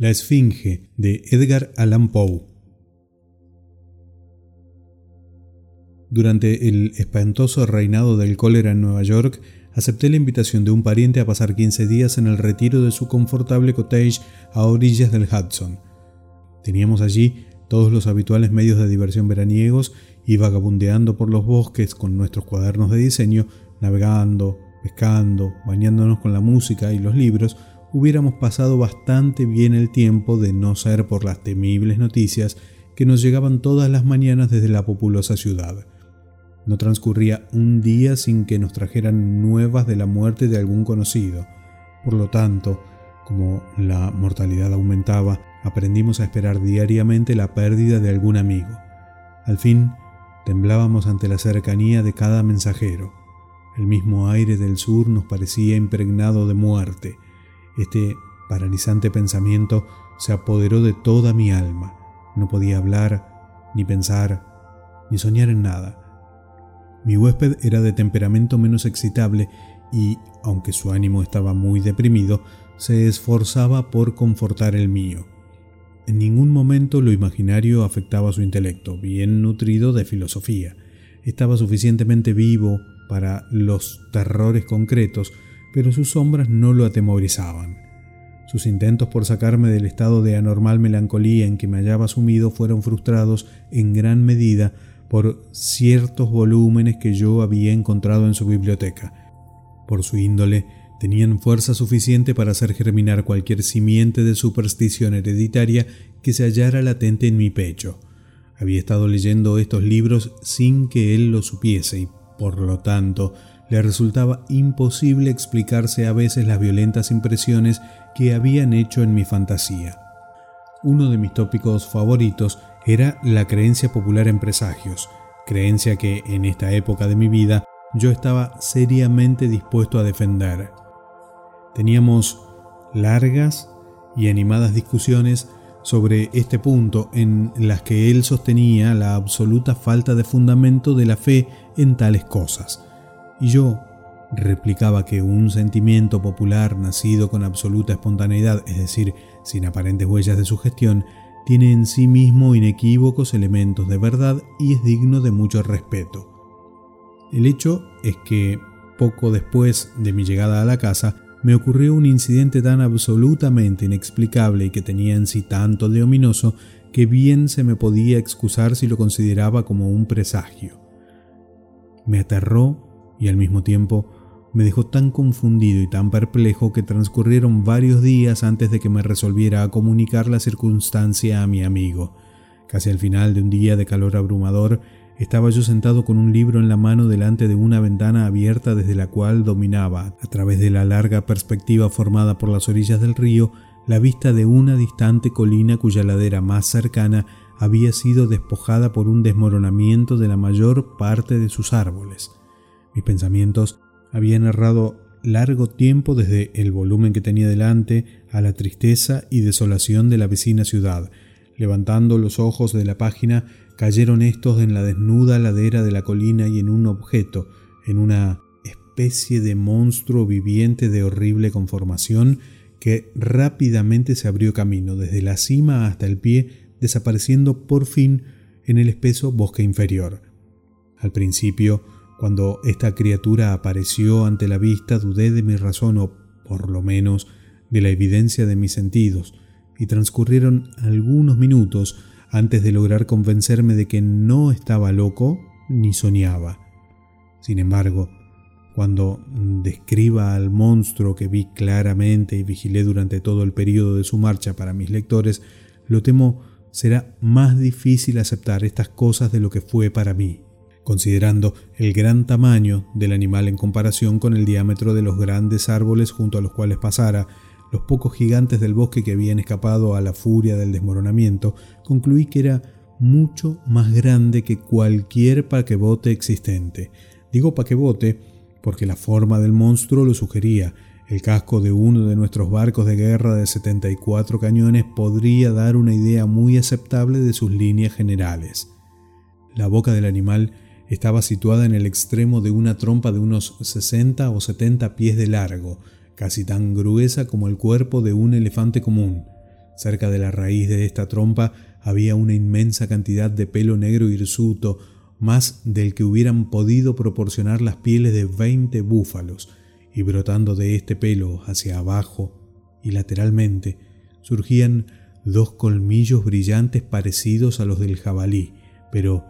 La Esfinge de Edgar Allan Poe. Durante el espantoso reinado del cólera en Nueva York, acepté la invitación de un pariente a pasar 15 días en el retiro de su confortable cottage a orillas del Hudson. Teníamos allí todos los habituales medios de diversión veraniegos y vagabundeando por los bosques con nuestros cuadernos de diseño, navegando, pescando, bañándonos con la música y los libros, hubiéramos pasado bastante bien el tiempo de no ser por las temibles noticias que nos llegaban todas las mañanas desde la populosa ciudad. No transcurría un día sin que nos trajeran nuevas de la muerte de algún conocido. Por lo tanto, como la mortalidad aumentaba, aprendimos a esperar diariamente la pérdida de algún amigo. Al fin, temblábamos ante la cercanía de cada mensajero. El mismo aire del sur nos parecía impregnado de muerte. Este paralizante pensamiento se apoderó de toda mi alma. No podía hablar, ni pensar, ni soñar en nada. Mi huésped era de temperamento menos excitable y, aunque su ánimo estaba muy deprimido, se esforzaba por confortar el mío. En ningún momento lo imaginario afectaba su intelecto, bien nutrido de filosofía. Estaba suficientemente vivo para los terrores concretos, pero sus sombras no lo atemorizaban. Sus intentos por sacarme del estado de anormal melancolía en que me hallaba sumido fueron frustrados en gran medida por ciertos volúmenes que yo había encontrado en su biblioteca. Por su índole, tenían fuerza suficiente para hacer germinar cualquier simiente de superstición hereditaria que se hallara latente en mi pecho. Había estado leyendo estos libros sin que él lo supiese y, por lo tanto, le resultaba imposible explicarse a veces las violentas impresiones que habían hecho en mi fantasía. Uno de mis tópicos favoritos era la creencia popular en presagios, creencia que en esta época de mi vida yo estaba seriamente dispuesto a defender. Teníamos largas y animadas discusiones sobre este punto en las que él sostenía la absoluta falta de fundamento de la fe en tales cosas y yo replicaba que un sentimiento popular nacido con absoluta espontaneidad, es decir, sin aparentes huellas de sugestión, tiene en sí mismo inequívocos elementos de verdad y es digno de mucho respeto. El hecho es que, poco después de mi llegada a la casa, me ocurrió un incidente tan absolutamente inexplicable y que tenía en sí tanto de ominoso que bien se me podía excusar si lo consideraba como un presagio. Me aterró y al mismo tiempo me dejó tan confundido y tan perplejo que transcurrieron varios días antes de que me resolviera a comunicar la circunstancia a mi amigo. Casi al final de un día de calor abrumador, estaba yo sentado con un libro en la mano delante de una ventana abierta desde la cual dominaba, a través de la larga perspectiva formada por las orillas del río, la vista de una distante colina cuya ladera más cercana había sido despojada por un desmoronamiento de la mayor parte de sus árboles. Mis pensamientos habían errado largo tiempo desde el volumen que tenía delante a la tristeza y desolación de la vecina ciudad. Levantando los ojos de la página, cayeron estos en la desnuda ladera de la colina y en un objeto, en una especie de monstruo viviente de horrible conformación que rápidamente se abrió camino desde la cima hasta el pie, desapareciendo por fin en el espeso bosque inferior. Al principio cuando esta criatura apareció ante la vista dudé de mi razón o, por lo menos, de la evidencia de mis sentidos, y transcurrieron algunos minutos antes de lograr convencerme de que no estaba loco ni soñaba. Sin embargo, cuando describa al monstruo que vi claramente y vigilé durante todo el periodo de su marcha para mis lectores, lo temo será más difícil aceptar estas cosas de lo que fue para mí considerando el gran tamaño del animal en comparación con el diámetro de los grandes árboles junto a los cuales pasara, los pocos gigantes del bosque que habían escapado a la furia del desmoronamiento, concluí que era mucho más grande que cualquier paquebote existente. Digo paquebote porque la forma del monstruo lo sugería. El casco de uno de nuestros barcos de guerra de 74 cañones podría dar una idea muy aceptable de sus líneas generales. La boca del animal estaba situada en el extremo de una trompa de unos 60 o 70 pies de largo, casi tan gruesa como el cuerpo de un elefante común. Cerca de la raíz de esta trompa había una inmensa cantidad de pelo negro hirsuto, más del que hubieran podido proporcionar las pieles de veinte búfalos, y brotando de este pelo hacia abajo y lateralmente surgían dos colmillos brillantes parecidos a los del jabalí, pero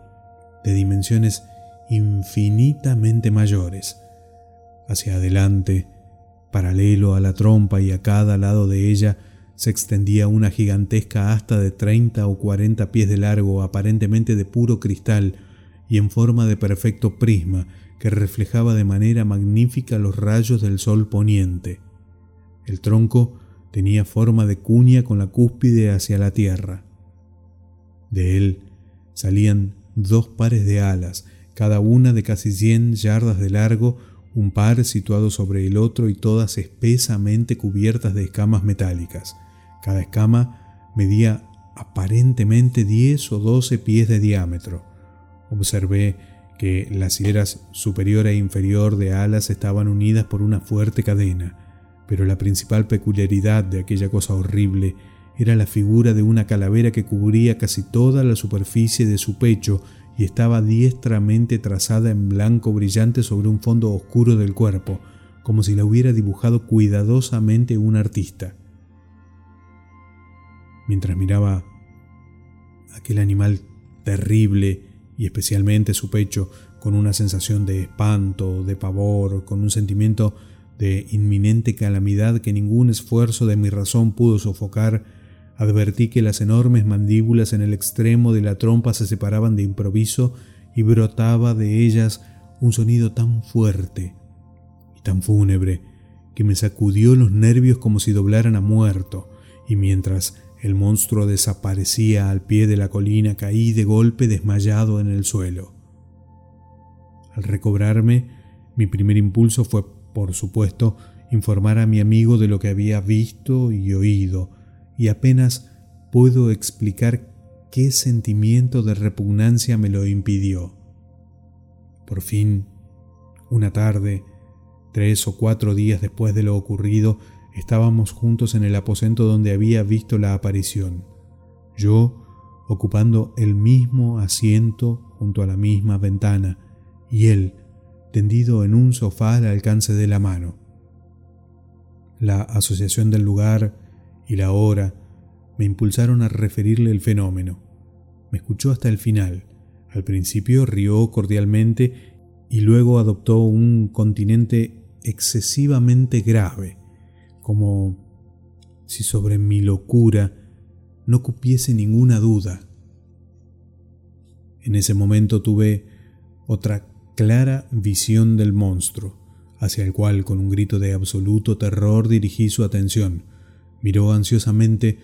de dimensiones infinitamente mayores. Hacia adelante, paralelo a la trompa y a cada lado de ella, se extendía una gigantesca asta de 30 o 40 pies de largo, aparentemente de puro cristal y en forma de perfecto prisma, que reflejaba de manera magnífica los rayos del sol poniente. El tronco tenía forma de cuña con la cúspide hacia la tierra. De él salían dos pares de alas, cada una de casi 100 yardas de largo, un par situado sobre el otro y todas espesamente cubiertas de escamas metálicas. Cada escama medía aparentemente 10 o 12 pies de diámetro. Observé que las hileras superior e inferior de alas estaban unidas por una fuerte cadena, pero la principal peculiaridad de aquella cosa horrible era la figura de una calavera que cubría casi toda la superficie de su pecho y estaba diestramente trazada en blanco brillante sobre un fondo oscuro del cuerpo, como si la hubiera dibujado cuidadosamente un artista. Mientras miraba aquel animal terrible y especialmente su pecho con una sensación de espanto, de pavor, con un sentimiento de inminente calamidad que ningún esfuerzo de mi razón pudo sofocar, advertí que las enormes mandíbulas en el extremo de la trompa se separaban de improviso y brotaba de ellas un sonido tan fuerte y tan fúnebre que me sacudió los nervios como si doblaran a muerto, y mientras el monstruo desaparecía al pie de la colina, caí de golpe desmayado en el suelo. Al recobrarme, mi primer impulso fue, por supuesto, informar a mi amigo de lo que había visto y oído, y apenas puedo explicar qué sentimiento de repugnancia me lo impidió. Por fin, una tarde, tres o cuatro días después de lo ocurrido, Estábamos juntos en el aposento donde había visto la aparición, yo ocupando el mismo asiento junto a la misma ventana y él tendido en un sofá al alcance de la mano. La asociación del lugar y la hora me impulsaron a referirle el fenómeno. Me escuchó hasta el final. Al principio rió cordialmente y luego adoptó un continente excesivamente grave como si sobre mi locura no cupiese ninguna duda. En ese momento tuve otra clara visión del monstruo, hacia el cual con un grito de absoluto terror dirigí su atención. Miró ansiosamente,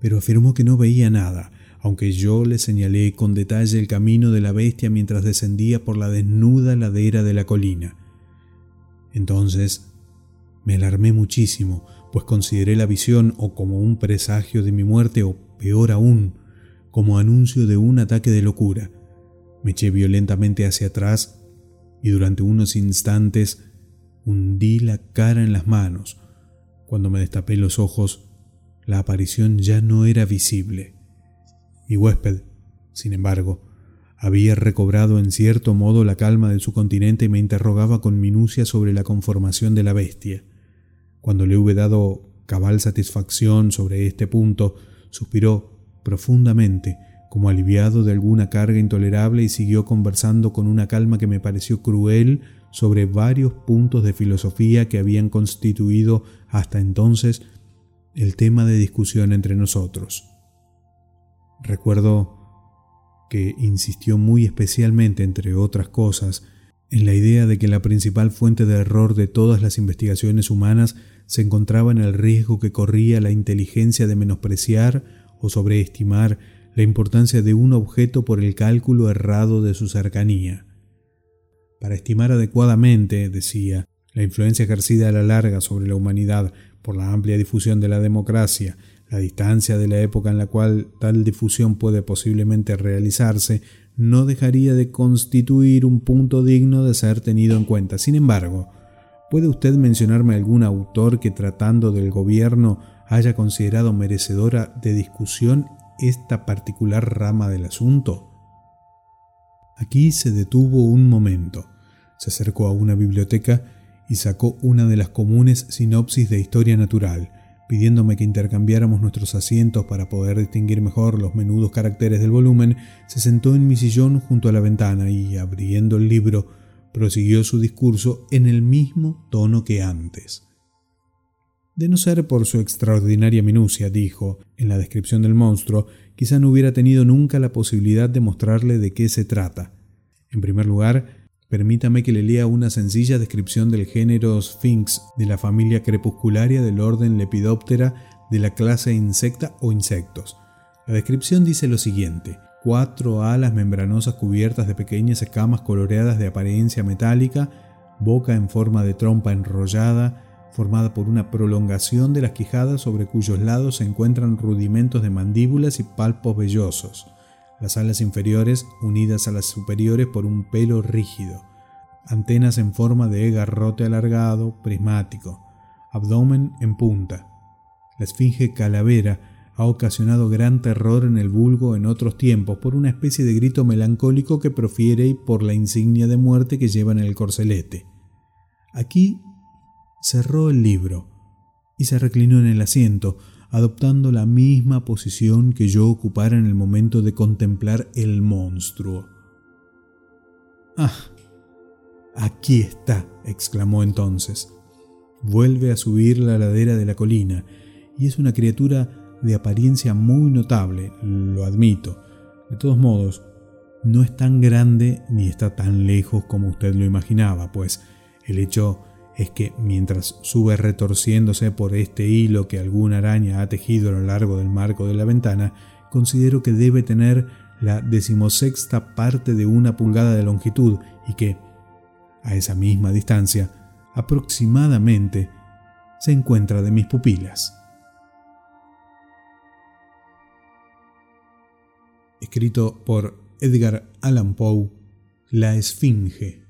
pero afirmó que no veía nada, aunque yo le señalé con detalle el camino de la bestia mientras descendía por la desnuda ladera de la colina. Entonces me alarmé muchísimo, pues consideré la visión o como un presagio de mi muerte o, peor aún, como anuncio de un ataque de locura. Me eché violentamente hacia atrás y durante unos instantes hundí la cara en las manos. Cuando me destapé los ojos, la aparición ya no era visible. Mi huésped, sin embargo, había recobrado en cierto modo la calma de su continente y me interrogaba con minucia sobre la conformación de la bestia. Cuando le hube dado cabal satisfacción sobre este punto, suspiró profundamente, como aliviado de alguna carga intolerable, y siguió conversando con una calma que me pareció cruel sobre varios puntos de filosofía que habían constituido hasta entonces el tema de discusión entre nosotros. Recuerdo que insistió muy especialmente, entre otras cosas, en la idea de que la principal fuente de error de todas las investigaciones humanas se encontraba en el riesgo que corría la inteligencia de menospreciar o sobreestimar la importancia de un objeto por el cálculo errado de su cercanía. Para estimar adecuadamente, decía, la influencia ejercida a la larga sobre la humanidad por la amplia difusión de la democracia, la distancia de la época en la cual tal difusión puede posiblemente realizarse, no dejaría de constituir un punto digno de ser tenido en cuenta. Sin embargo, ¿puede usted mencionarme algún autor que tratando del gobierno haya considerado merecedora de discusión esta particular rama del asunto? Aquí se detuvo un momento, se acercó a una biblioteca y sacó una de las comunes sinopsis de historia natural, pidiéndome que intercambiáramos nuestros asientos para poder distinguir mejor los menudos caracteres del volumen, se sentó en mi sillón junto a la ventana y, abriendo el libro, prosiguió su discurso en el mismo tono que antes. De no ser por su extraordinaria minucia, dijo, en la descripción del monstruo, quizá no hubiera tenido nunca la posibilidad de mostrarle de qué se trata. En primer lugar, permítame que le lea una sencilla descripción del género Sphinx de la familia crepuscularia del orden Lepidoptera de la clase insecta o insectos. La descripción dice lo siguiente: cuatro alas membranosas cubiertas de pequeñas escamas coloreadas de apariencia metálica, boca en forma de trompa enrollada, formada por una prolongación de las quijadas sobre cuyos lados se encuentran rudimentos de mandíbulas y palpos vellosos, las alas inferiores unidas a las superiores por un pelo rígido, antenas en forma de garrote alargado, prismático, abdomen en punta. La esfinge calavera ha ocasionado gran terror en el vulgo en otros tiempos por una especie de grito melancólico que profiere y por la insignia de muerte que lleva en el corcelete. Aquí cerró el libro y se reclinó en el asiento, adoptando la misma posición que yo ocupara en el momento de contemplar el monstruo. Ah, aquí está, exclamó entonces. Vuelve a subir la ladera de la colina, y es una criatura de apariencia muy notable, lo admito. De todos modos, no es tan grande ni está tan lejos como usted lo imaginaba, pues el hecho es que mientras sube retorciéndose por este hilo que alguna araña ha tejido a lo largo del marco de la ventana, considero que debe tener la decimosexta parte de una pulgada de longitud y que, a esa misma distancia, aproximadamente, se encuentra de mis pupilas. Escrito por Edgar Allan Poe, La Esfinge.